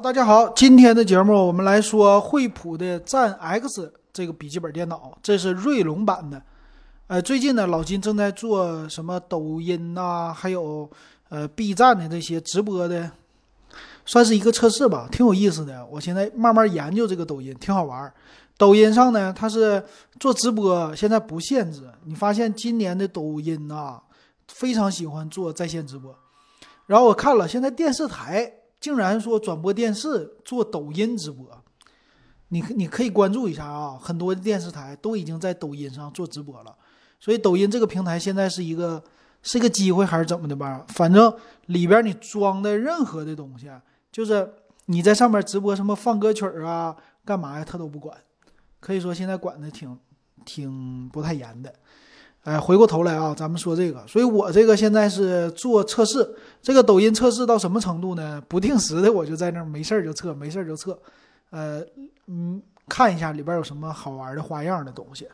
大家好，今天的节目我们来说惠普的战 X 这个笔记本电脑，这是锐龙版的。呃，最近呢，老金正在做什么抖音呐，还有呃 B 站的这些直播的，算是一个测试吧，挺有意思的。我现在慢慢研究这个抖音，挺好玩。抖音上呢，它是做直播，现在不限制。你发现今年的抖音呐，非常喜欢做在线直播。然后我看了，现在电视台。竟然说转播电视做抖音直播，你你可以关注一下啊！很多电视台都已经在抖音上做直播了，所以抖音这个平台现在是一个是一个机会还是怎么的吧？反正里边你装的任何的东西，就是你在上面直播什么放歌曲啊、干嘛呀，他都不管。可以说现在管的挺挺不太严的。哎，回过头来啊，咱们说这个，所以我这个现在是做测试，这个抖音测试到什么程度呢？不定时的我就在那没事儿就测，没事儿就测，呃，嗯，看一下里边有什么好玩的花样的东西。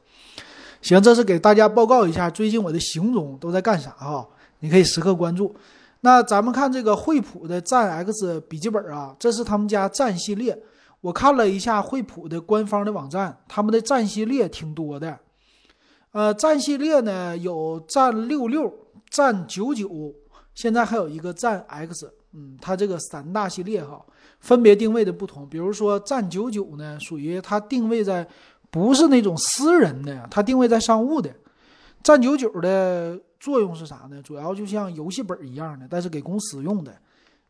行，这是给大家报告一下最近我的行踪都在干啥哈，你可以时刻关注。那咱们看这个惠普的战 X 笔记本啊，这是他们家战系列。我看了一下惠普的官方的网站，他们的战系列挺多的。呃，战系列呢有战六六、战九九，现在还有一个战 X，嗯，它这个三大系列哈，分别定位的不同。比如说战九九呢，属于它定位在不是那种私人的，它定位在商务的。战九九的作用是啥呢？主要就像游戏本一样的，但是给公司用的，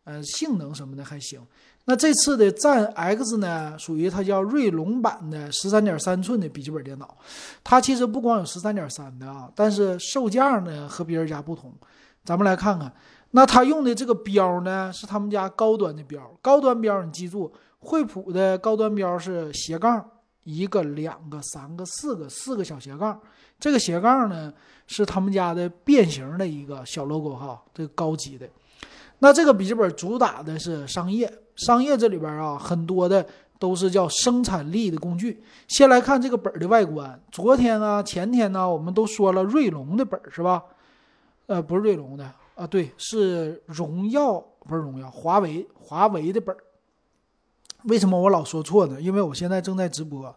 呃，性能什么的还行。那这次的战 X 呢，属于它叫锐龙版的十三点三寸的笔记本电脑。它其实不光有十三点三的啊，但是售价呢和别人家不同。咱们来看看，那它用的这个标呢是他们家高端的标，高端标你记住，惠普的高端标是斜杠一个、两个、三个、四个，四个小斜杠。这个斜杠呢是他们家的变形的一个小 logo 哈，这个高级的。那这个笔记本主打的是商业。商业这里边啊，很多的都是叫生产力的工具。先来看这个本的外观。昨天呢，前天呢，我们都说了锐龙的本是吧？呃，不是锐龙的啊，对，是荣耀，不是荣耀，华为，华为的本为什么我老说错呢？因为我现在正在直播，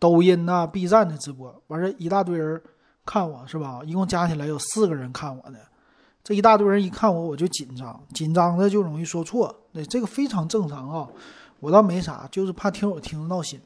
抖音呐、B 站的直播，完事一大堆人看我是吧？一共加起来有四个人看我的。这一大堆人一看我，我就紧张，紧张的就容易说错，那这个非常正常啊。我倒没啥，就是怕听友听着闹心。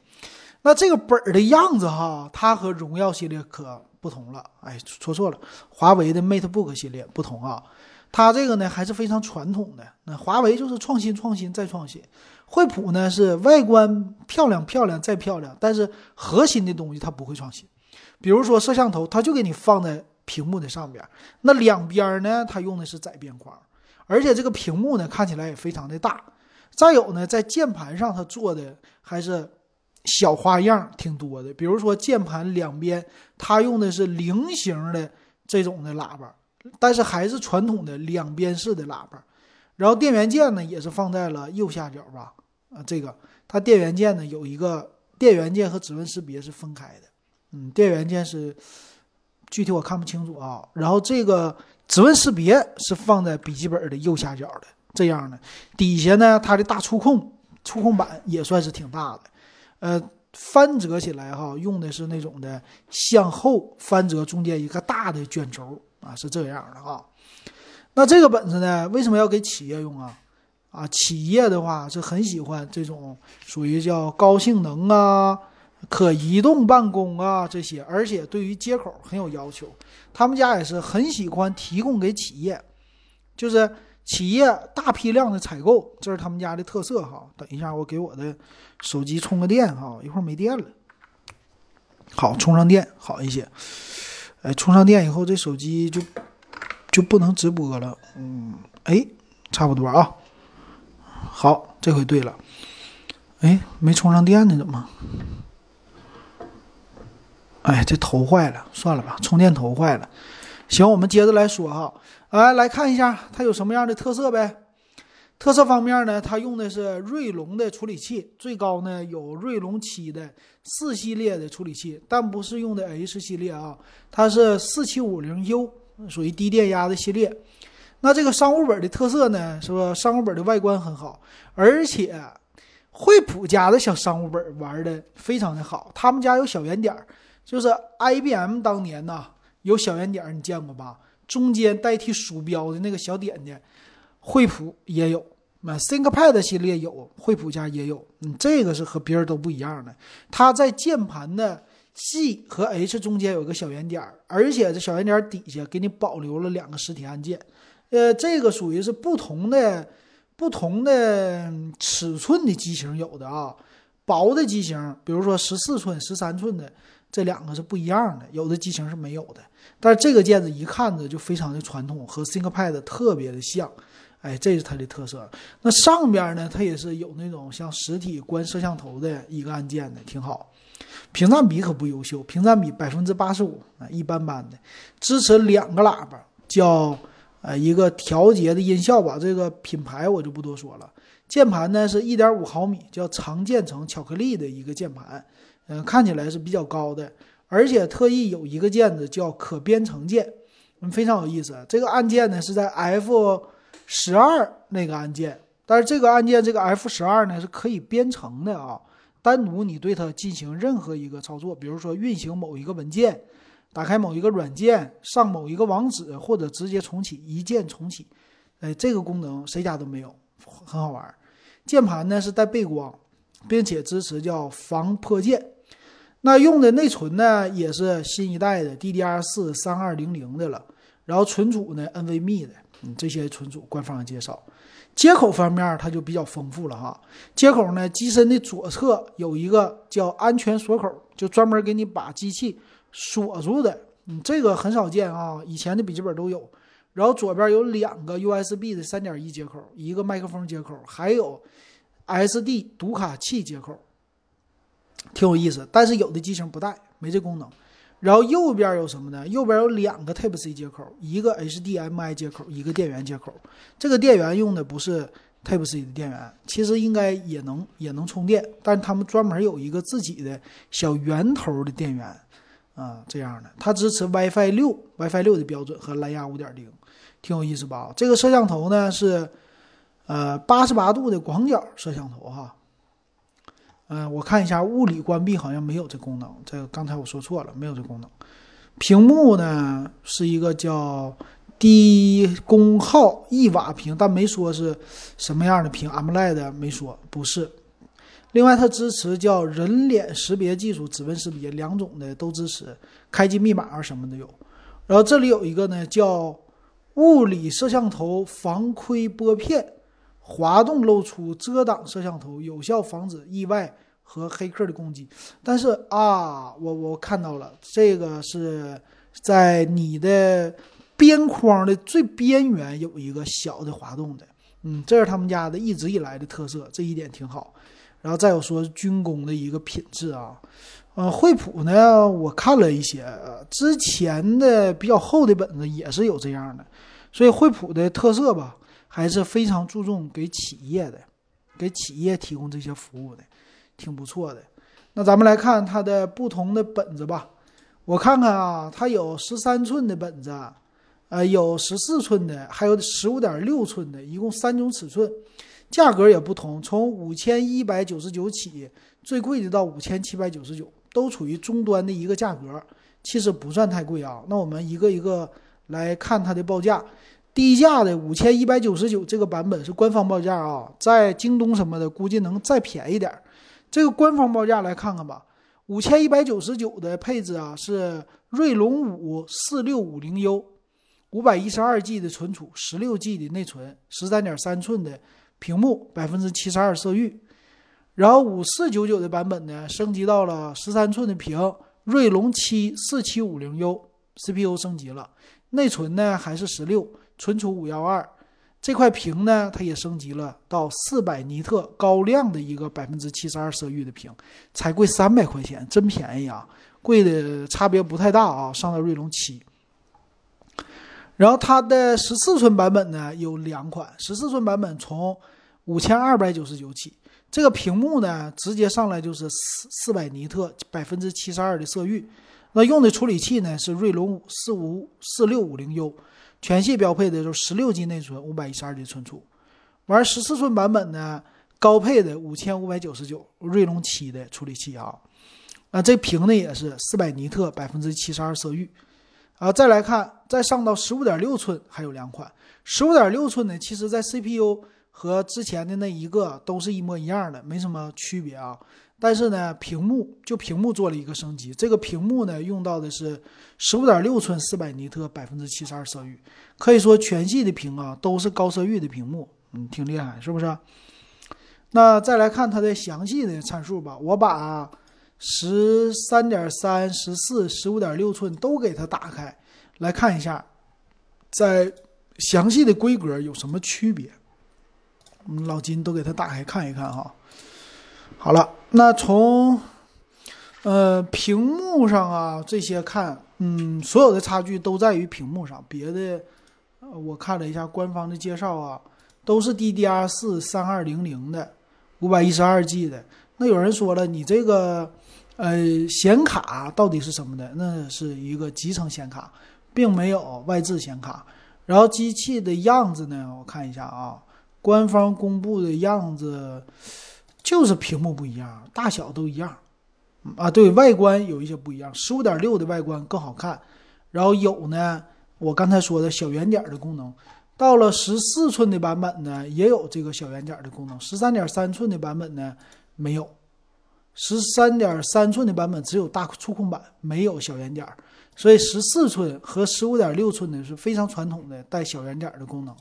那这个本儿的样子哈，它和荣耀系列可不同了。哎，说错了，华为的 MateBook 系列不同啊。它这个呢还是非常传统的。那华为就是创新、创新再创新，惠普呢是外观漂亮、漂亮再漂亮，但是核心的东西它不会创新。比如说摄像头，它就给你放在。屏幕的上边，那两边呢？它用的是窄边框，而且这个屏幕呢看起来也非常的大。再有呢，在键盘上它做的还是小花样挺多的，比如说键盘两边它用的是菱形的这种的喇叭，但是还是传统的两边式的喇叭。然后电源键呢也是放在了右下角吧？啊，这个它电源键呢有一个电源键和指纹识别是分开的，嗯，电源键是。具体我看不清楚啊，然后这个指纹识别是放在笔记本的右下角的，这样的底下呢，它的大触控触控板也算是挺大的，呃，翻折起来哈，用的是那种的向后翻折，中间一个大的卷轴啊，是这样的啊。那这个本子呢，为什么要给企业用啊？啊，企业的话是很喜欢这种属于叫高性能啊。可移动办公啊，这些，而且对于接口很有要求。他们家也是很喜欢提供给企业，就是企业大批量的采购，这是他们家的特色哈。等一下，我给我的手机充个电哈，一会儿没电了。好，充上电好一些。哎，充上电以后，这手机就就不能直播了。嗯，哎，差不多啊。好，这回对了。哎，没充上电呢，怎么？哎，这头坏了，算了吧，充电头坏了。行，我们接着来说哈，来来看一下它有什么样的特色呗。特色方面呢，它用的是锐龙的处理器，最高呢有锐龙七的四系列的处理器，但不是用的 H 系列啊，它是四七五零 U，属于低电压的系列。那这个商务本的特色呢，是吧？商务本的外观很好，而且惠普家的小商务本玩的非常的好，他们家有小圆点儿，就是 IBM 当年呢有小圆点儿，你见过吧？中间代替鼠标的那个小点点，惠普也有。那 ThinkPad 系列有，惠普家也有。嗯，这个是和别人都不一样的。它在键盘的 G 和 H 中间有个小圆点儿，而且这小圆点儿底下给你保留了两个实体按键。呃，这个属于是不同的、不同的尺寸的机型有的啊。薄的机型，比如说十四寸、十三寸的，这两个是不一样的。有的机型是没有的。但是这个键子一看着就非常的传统，和 ThinkPad 特别的像。哎，这是它的特色。那上边呢，它也是有那种像实体关摄像头的一个按键的，挺好。屏占比可不优秀，屏占比百分之八十五啊，一般般的。支持两个喇叭，叫呃一个调节的音效吧，这个品牌我就不多说了。键盘呢是一点五毫米，叫长键程巧克力的一个键盘，嗯，看起来是比较高的，而且特意有一个键子叫可编程键，嗯，非常有意思。这个按键呢是在 F。十二那个按键，但是这个按键这个 F 十二呢是可以编程的啊，单独你对它进行任何一个操作，比如说运行某一个文件，打开某一个软件，上某一个网址，或者直接重启，一键重启，哎，这个功能谁家都没有，很好玩。键盘呢是带背光，并且支持叫防破键。那用的内存呢也是新一代的 DDR 四三二零零的了，然后存储呢 NVMe 的。嗯，这些存储官方介绍，接口方面它就比较丰富了哈。接口呢，机身的左侧有一个叫安全锁口，就专门给你把机器锁住的。嗯，这个很少见啊，以前的笔记本都有。然后左边有两个 USB 的三点一接口，一个麦克风接口，还有 SD 读卡器接口，挺有意思。但是有的机型不带，没这功能。然后右边有什么呢？右边有两个 Type C 接口，一个 HDMI 接口，一个电源接口。这个电源用的不是 Type C 的电源，其实应该也能也能充电，但是他们专门有一个自己的小圆头的电源啊，这样的。它支持 WiFi 六，WiFi 六的标准和蓝牙五点零，挺有意思吧？这个摄像头呢是呃八十八度的广角摄像头哈。嗯，我看一下，物理关闭好像没有这功能。这个刚才我说错了，没有这功能。屏幕呢是一个叫低功耗一瓦屏，但没说是什么样的屏，AMOLED 没说，不是。另外，它支持叫人脸识别技术，指纹识别两种的都支持，开机密码什么的有。然后这里有一个呢叫物理摄像头防窥拨片。滑动露出遮挡摄像头，有效防止意外和黑客的攻击。但是啊，我我看到了，这个是在你的边框的最边缘有一个小的滑动的。嗯，这是他们家的一直以来的特色，这一点挺好。然后再有说军工的一个品质啊，呃，惠普呢，我看了一些之前的比较厚的本子也是有这样的，所以惠普的特色吧。还是非常注重给企业的，给企业提供这些服务的，挺不错的。那咱们来看它的不同的本子吧。我看看啊，它有十三寸的本子，呃，有十四寸的，还有十五点六寸的，一共三种尺寸，价格也不同，从五千一百九十九起，最贵的到五千七百九十九，都处于中端的一个价格，其实不算太贵啊。那我们一个一个来看它的报价。低价的五千一百九十九这个版本是官方报价啊，在京东什么的估计能再便宜点。这个官方报价来看看吧，五千一百九十九的配置啊是锐龙五四六五零 U，五百一十二 G 的存储，十六 G 的内存，十三点三寸的屏幕，百分之七十二色域。然后五四九九的版本呢，升级到了十三寸的屏，锐龙七四七五零 U，CPU 升级了，内存呢还是十六。存储五幺二，这块屏呢，它也升级了到四百尼特高亮的一个百分之七十二色域的屏，才贵三百块钱，真便宜啊！贵的差别不太大啊，上到锐龙七。然后它的十四寸版本呢有两款，十四寸版本从五千二百九十九起，这个屏幕呢直接上来就是四四百尼特百分之七十二的色域，那用的处理器呢是锐龙四五四六五零 U。全系标配的就是十六 G 内存，五百一十二 G 存储。玩十四寸版本呢，高配的五千五百九十九，锐龙七的处理器啊，那，这屏呢也是四百尼特，百分之七十二色域，啊，再来看，再上到十五点六寸，还有两款，十五点六寸呢，其实在 CPU 和之前的那一个都是一模一样的，没什么区别啊。但是呢，屏幕就屏幕做了一个升级，这个屏幕呢用到的是十五点六寸四百尼特百分之七十二色域，可以说全系的屏啊都是高色域的屏幕，嗯，挺厉害，是不是？那再来看它的详细的参数吧，我把十三点三、十四、十五点六寸都给它打开来看一下，在详细的规格有什么区别？老金都给它打开看一看哈。好了，那从呃屏幕上啊这些看，嗯，所有的差距都在于屏幕上，别的我看了一下官方的介绍啊，都是 DDR 四三二零零的五百一十二 G 的。那有人说了，你这个呃显卡到底是什么的？那是一个集成显卡，并没有外置显卡。然后机器的样子呢，我看一下啊，官方公布的样子。就是屏幕不一样，大小都一样，啊，对外观有一些不一样。十五点六的外观更好看，然后有呢，我刚才说的小圆点的功能。到了十四寸的版本呢，也有这个小圆点的功能。十三点三寸的版本呢，没有。十三点三寸的版本只有大触控板，没有小圆点。所以十四寸和十五点六寸的是非常传统的带小圆点的功能。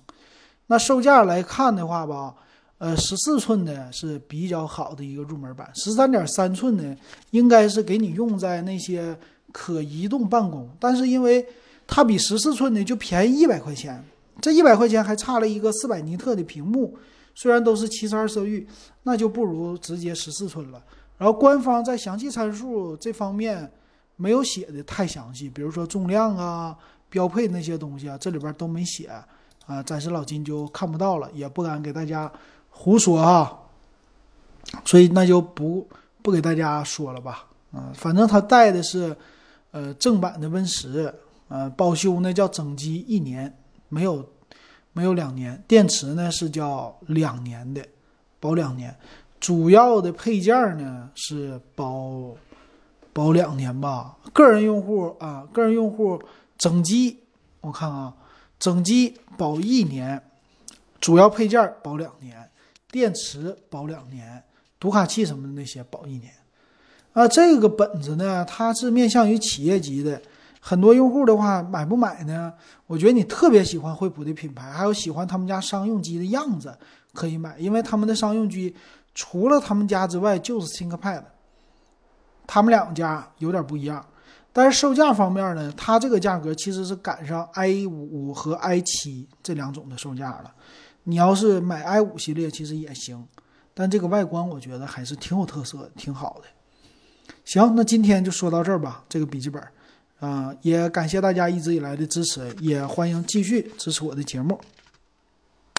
那售价来看的话吧。呃，十四寸的是比较好的一个入门版，十三点三寸的应该是给你用在那些可移动办公，但是因为它比十四寸的就便宜一百块钱，这一百块钱还差了一个四百尼特的屏幕，虽然都是七十二色域，那就不如直接十四寸了。然后官方在详细参数这方面没有写的太详细，比如说重量啊、标配那些东西啊，这里边都没写啊，暂时老金就看不到了，也不敢给大家。胡说啊，所以那就不不给大家说了吧。啊，反正它带的是呃正版的 Win 十，呃保修呢叫整机一年，没有没有两年。电池呢是叫两年的，保两年。主要的配件呢是保保两年吧。个人用户啊，个人用户整机我看啊，整机保一年，主要配件保两年。电池保两年，读卡器什么的那些保一年，啊，这个本子呢，它是面向于企业级的，很多用户的话买不买呢？我觉得你特别喜欢惠普的品牌，还有喜欢他们家商用机的样子，可以买，因为他们的商用机除了他们家之外就是 ThinkPad，他们两家有点不一样，但是售价方面呢，它这个价格其实是赶上 i 五和 i 七这两种的售价了。你要是买 i 五系列，其实也行，但这个外观我觉得还是挺有特色，挺好的。行，那今天就说到这儿吧。这个笔记本，啊，也感谢大家一直以来的支持，也欢迎继续支持我的节目。